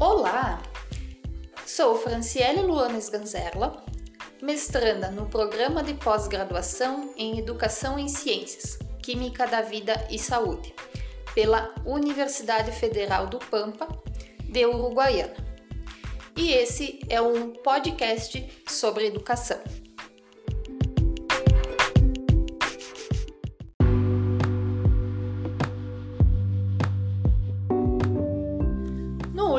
Olá! Sou Franciele Luanes Ganzerla, mestranda no programa de pós-graduação em Educação em Ciências, Química da Vida e Saúde, pela Universidade Federal do Pampa, de Uruguaiana. E esse é um podcast sobre educação.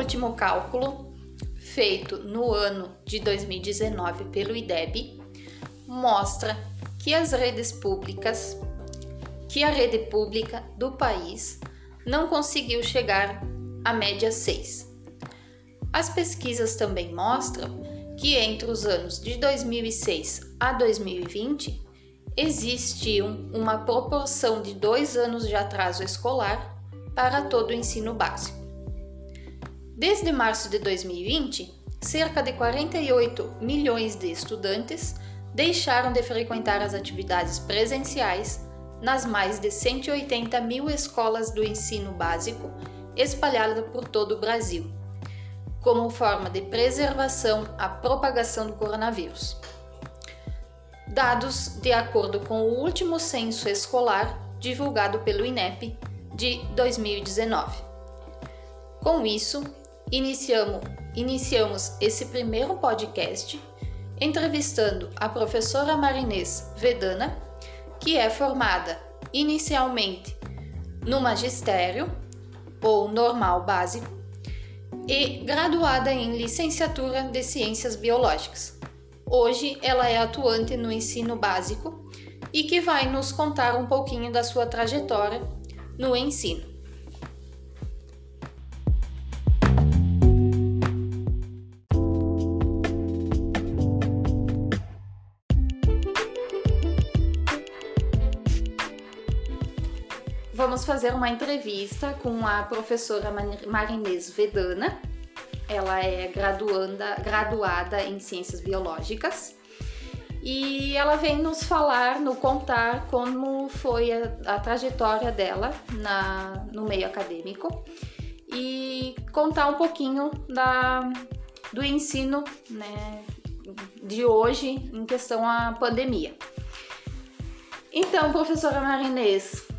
Último cálculo, feito no ano de 2019 pelo IDEB, mostra que as redes públicas, que a rede pública do país não conseguiu chegar à média 6. As pesquisas também mostram que entre os anos de 2006 a 2020 existiu uma proporção de dois anos de atraso escolar para todo o ensino básico. Desde março de 2020, cerca de 48 milhões de estudantes deixaram de frequentar as atividades presenciais nas mais de 180 mil escolas do ensino básico espalhadas por todo o Brasil, como forma de preservação à propagação do coronavírus. Dados de acordo com o último censo escolar divulgado pelo INEP de 2019. Com isso, iniciamos, iniciamos esse primeiro podcast entrevistando a professora Marinês Vedana, que é formada inicialmente no magistério ou normal básico e graduada em licenciatura de ciências biológicas. Hoje ela é atuante no ensino básico e que vai nos contar um pouquinho da sua trajetória no ensino. Vamos fazer uma entrevista com a professora Marinês Vedana. Ela é graduanda, graduada em Ciências Biológicas e ela vem nos falar, nos contar como foi a, a trajetória dela na, no meio acadêmico e contar um pouquinho da, do ensino né, de hoje em questão à pandemia. Então, professora Marinês,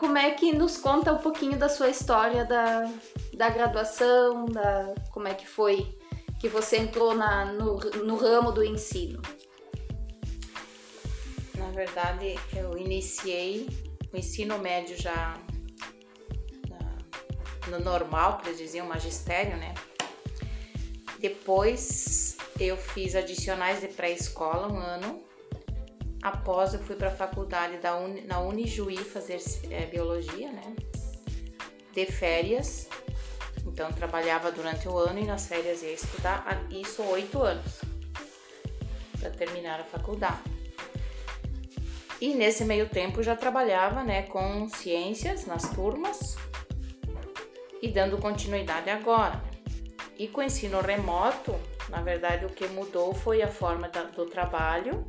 como é que nos conta um pouquinho da sua história da, da graduação, da, como é que foi que você entrou na, no, no ramo do ensino? Na verdade, eu iniciei o ensino médio já no normal, que eles diziam magistério, né? Depois eu fiz adicionais de pré-escola um ano Após eu fui para a faculdade da Uni, na Unijuí fazer é, biologia, né? De férias. Então trabalhava durante o ano e nas férias ia estudar isso oito anos para terminar a faculdade. E nesse meio tempo já trabalhava, né, com ciências nas turmas e dando continuidade agora. E com o ensino remoto, na verdade o que mudou foi a forma da, do trabalho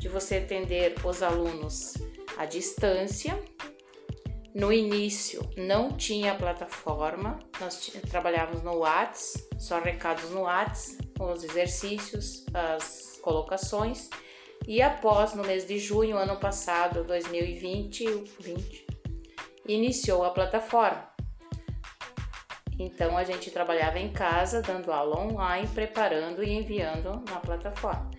de você atender os alunos à distância. No início não tinha plataforma, nós trabalhávamos no Whats, só recados no Whats, os exercícios, as colocações. E após, no mês de junho, ano passado, 2020, 20, iniciou a plataforma. Então a gente trabalhava em casa, dando aula online, preparando e enviando na plataforma.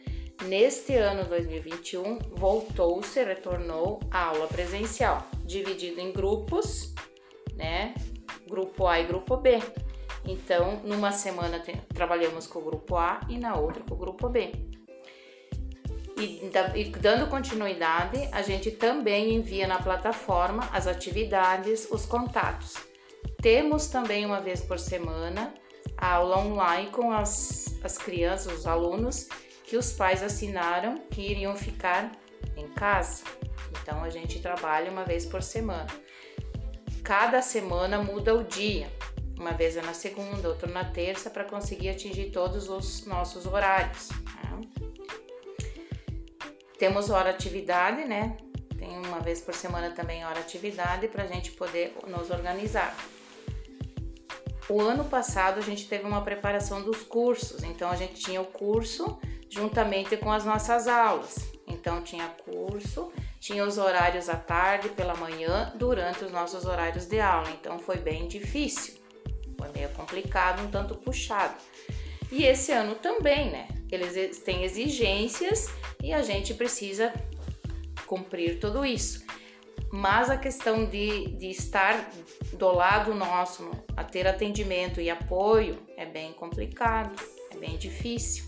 Neste ano 2021, voltou-se, retornou a aula presencial, dividido em grupos, né? Grupo A e grupo B. Então, numa semana trabalhamos com o grupo A e na outra com o grupo B. E, e dando continuidade, a gente também envia na plataforma as atividades, os contatos. Temos também uma vez por semana a aula online com as, as crianças, os alunos que os pais assinaram que iriam ficar em casa. Então a gente trabalha uma vez por semana. Cada semana muda o dia. Uma vez é na segunda, outra na terça, para conseguir atingir todos os nossos horários. Né? Temos hora atividade, né? Tem uma vez por semana também hora atividade para a gente poder nos organizar. o ano passado a gente teve uma preparação dos cursos, então a gente tinha o curso juntamente com as nossas aulas. Então tinha curso, tinha os horários à tarde, pela manhã, durante os nossos horários de aula. Então foi bem difícil, foi meio complicado, um tanto puxado. E esse ano também, né? Eles têm exigências e a gente precisa cumprir tudo isso. Mas a questão de, de estar do lado nosso, a ter atendimento e apoio, é bem complicado, é bem difícil.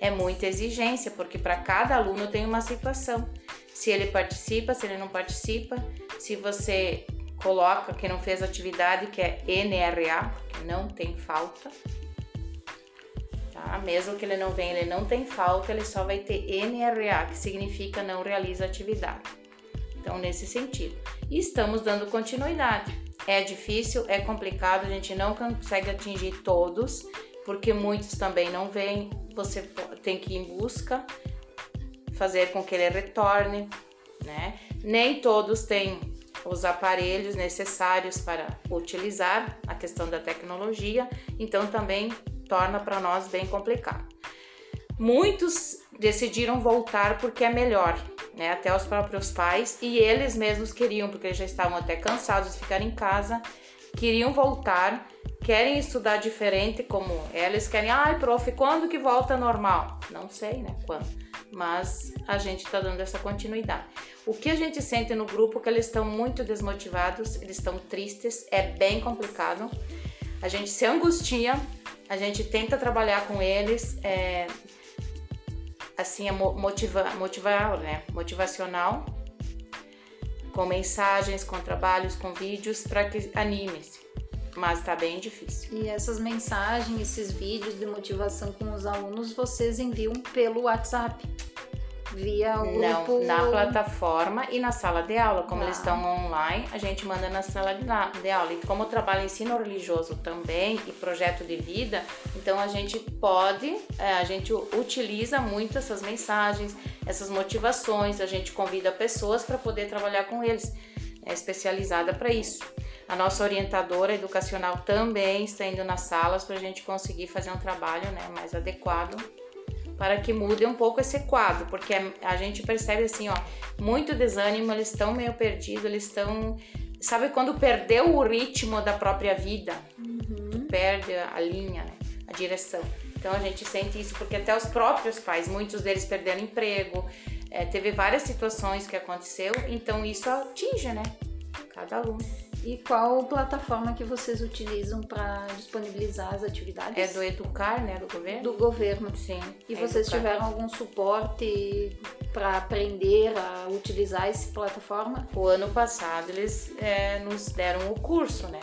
É muita exigência, porque para cada aluno tem uma situação. Se ele participa, se ele não participa, se você coloca que não fez atividade, que é NRA, porque não tem falta, tá? Mesmo que ele não venha, ele não tem falta, ele só vai ter NRA, que significa não realiza atividade. Então, nesse sentido. E estamos dando continuidade. É difícil, é complicado, a gente não consegue atingir todos, porque muitos também não vêm. Você tem que ir em busca, fazer com que ele retorne, né? Nem todos têm os aparelhos necessários para utilizar a questão da tecnologia, então também torna para nós bem complicado. Muitos decidiram voltar porque é melhor, né? Até os próprios pais e eles mesmos queriam, porque já estavam até cansados de ficar em casa, queriam voltar, querem estudar diferente como eles querem. Ai, prof, quando que volta normal? Não sei, né? Quando. Mas a gente está dando essa continuidade. O que a gente sente no grupo é que eles estão muito desmotivados, eles estão tristes, é bem complicado. A gente se angustia, a gente tenta trabalhar com eles, é, assim, é motiva, motivar, né? motivacional, com mensagens, com trabalhos, com vídeos, para que anime-se. Mas tá bem difícil. E essas mensagens, esses vídeos de motivação com os alunos, vocês enviam pelo WhatsApp? via o Não, grupo... na plataforma e na sala de aula. Como ah. eles estão online, a gente manda na sala de aula. E como eu trabalho ensino religioso também e projeto de vida, então a gente pode, é, a gente utiliza muito essas mensagens, essas motivações, a gente convida pessoas para poder trabalhar com eles, é especializada para isso. A nossa orientadora educacional também está indo nas salas para a gente conseguir fazer um trabalho né, mais adequado para que mude um pouco esse quadro, porque a gente percebe assim, ó, muito desânimo, eles estão meio perdidos, eles estão, sabe quando perdeu o ritmo da própria vida, uhum. perde a linha, né, a direção. Então a gente sente isso porque até os próprios pais, muitos deles perderam emprego, é, teve várias situações que aconteceu, então isso atinge, né, cada aluno. E qual plataforma que vocês utilizam para disponibilizar as atividades? É do Educar, né, do governo? Do governo. Sim. E é vocês educar. tiveram algum suporte para aprender a utilizar essa plataforma? O ano passado eles é, nos deram o curso, né?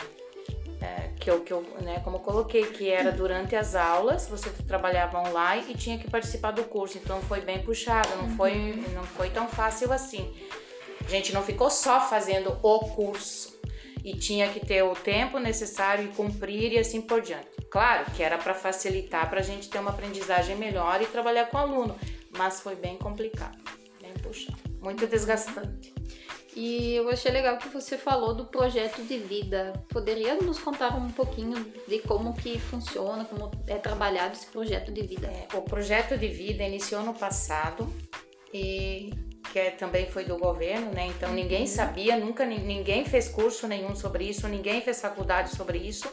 É, que eu, que eu, né, como eu coloquei, que era durante as aulas, você trabalhava online e tinha que participar do curso, então foi bem puxado, não, uhum. foi, não foi tão fácil assim. A gente não ficou só fazendo o curso, e tinha que ter o tempo necessário e cumprir e assim por diante. Claro que era para facilitar para a gente ter uma aprendizagem melhor e trabalhar com o aluno, mas foi bem complicado, bem puxado, muito desgastante. E eu achei legal que você falou do projeto de vida. Poderia nos contar um pouquinho de como que funciona, como é trabalhado esse projeto de vida? É, o projeto de vida iniciou no passado e que é, também foi do governo, né? Então uhum. ninguém sabia, nunca ninguém fez curso nenhum sobre isso, ninguém fez faculdade sobre isso.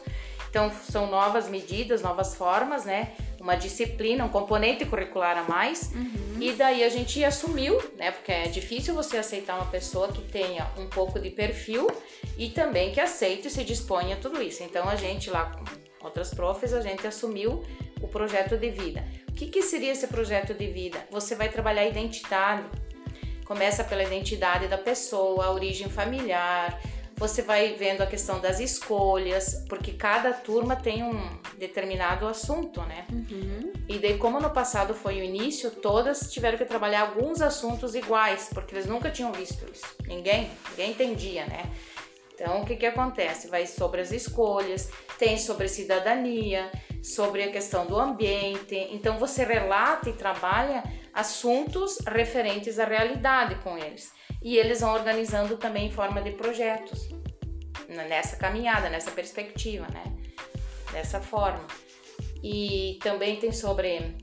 Então são novas medidas, novas formas, né? Uma disciplina, um componente curricular a mais. Uhum. E daí a gente assumiu, né? Porque é difícil você aceitar uma pessoa que tenha um pouco de perfil e também que aceite e se disponha a tudo isso. Então a gente lá com outras profs, a gente assumiu o projeto de vida. O que, que seria esse projeto de vida? Você vai trabalhar identidade, Começa pela identidade da pessoa, a origem familiar. Você vai vendo a questão das escolhas, porque cada turma tem um determinado assunto, né? Uhum. E daí, como no passado foi o início, todas tiveram que trabalhar alguns assuntos iguais, porque eles nunca tinham visto isso. Ninguém, ninguém entendia, né? Então, o que, que acontece? Vai sobre as escolhas, tem sobre cidadania, sobre a questão do ambiente. Então, você relata e trabalha assuntos referentes à realidade com eles. E eles vão organizando também em forma de projetos nessa caminhada, nessa perspectiva, né? dessa forma. E também tem sobre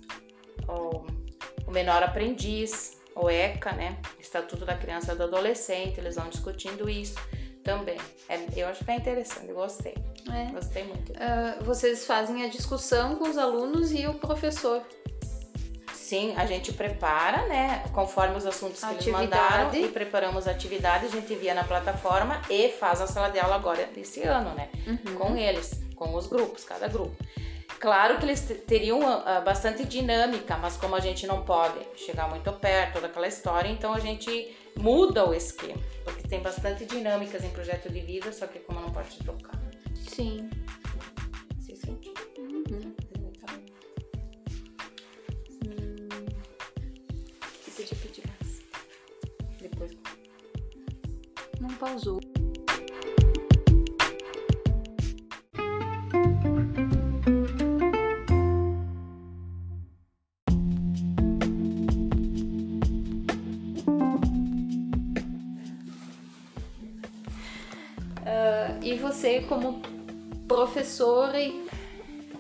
o, o menor aprendiz, o ECA, né? Estatuto da Criança e do Adolescente, eles vão discutindo isso também. É, eu acho que é interessante, eu gostei. É. Gostei muito. Uh, vocês fazem a discussão com os alunos e o professor. Sim, a gente prepara, né? Conforme os assuntos que atividade. eles mandaram e preparamos a atividade, a gente envia na plataforma e faz a sala de aula agora desse ano, né? Uhum. Com eles, com os grupos, cada grupo. Claro que eles teriam uh, bastante dinâmica, mas como a gente não pode chegar muito perto, toda aquela história, então a gente muda o esquema, porque tem bastante dinâmicas em projeto de vida, só que como não pode tocar. Sim. Se sentir. Uhum. Hum. Esqueci de pedir mais. Depois. Não pausou. Você como professora e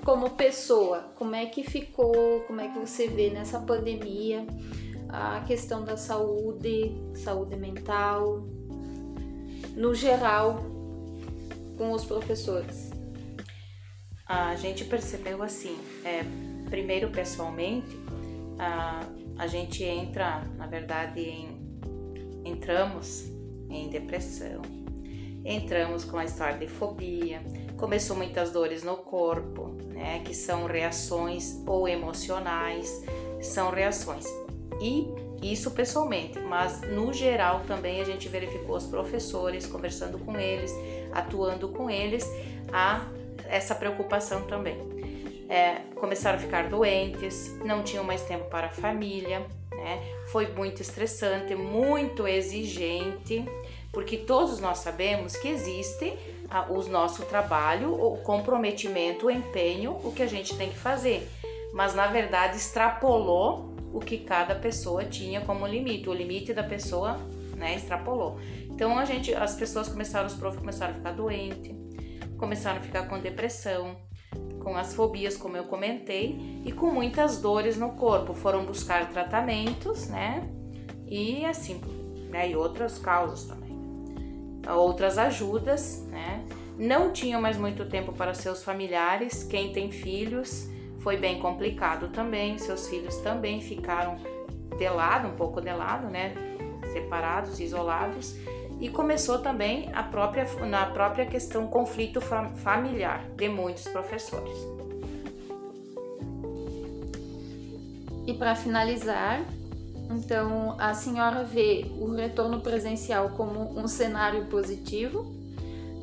como pessoa, como é que ficou, como é que você vê nessa pandemia a questão da saúde, saúde mental, no geral, com os professores? A gente percebeu assim, é, primeiro pessoalmente, a, a gente entra, na verdade, em, entramos em depressão, entramos com a história de fobia, começou muitas dores no corpo, né, que são reações ou emocionais, são reações. E isso pessoalmente, mas no geral também a gente verificou os professores conversando com eles, atuando com eles, a essa preocupação também. É, começaram a ficar doentes, não tinham mais tempo para a família, né? Foi muito estressante, muito exigente porque todos nós sabemos que existe o nosso trabalho, o comprometimento, o empenho, o que a gente tem que fazer, mas na verdade extrapolou o que cada pessoa tinha como limite, o limite da pessoa, né, extrapolou. Então a gente, as pessoas começaram, os profs começaram a ficar doentes, começaram a ficar com depressão, com as fobias, como eu comentei, e com muitas dores no corpo. Foram buscar tratamentos, né? E assim, né? E outras causas também outras ajudas, né? Não tinham mais muito tempo para seus familiares. Quem tem filhos foi bem complicado também. Seus filhos também ficaram de lado, um pouco de lado, né? Separados, isolados. E começou também a própria, na própria questão conflito familiar de muitos professores. E para finalizar, então, a senhora vê o retorno presencial como um cenário positivo,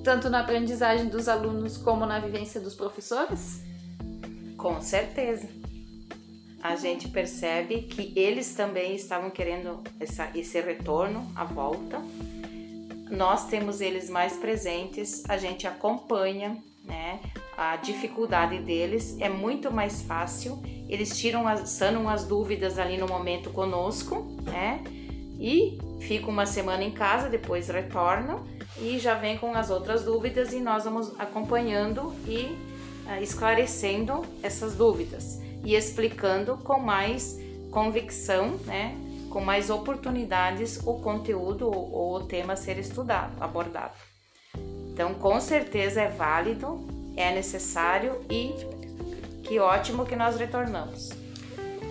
tanto na aprendizagem dos alunos como na vivência dos professores? Com certeza. A gente percebe que eles também estavam querendo essa, esse retorno, a volta. Nós temos eles mais presentes, a gente acompanha, né? A dificuldade deles é muito mais fácil eles tiram as, sanam as dúvidas ali no momento conosco, né? E ficam uma semana em casa, depois retornam e já vem com as outras dúvidas e nós vamos acompanhando e uh, esclarecendo essas dúvidas e explicando com mais convicção, né? Com mais oportunidades o conteúdo ou, ou o tema a ser estudado, abordado. Então, com certeza é válido, é necessário e que ótimo que nós retornamos.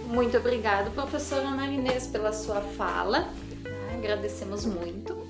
Muito obrigado, professora Marinês, pela sua fala. Agradecemos muito.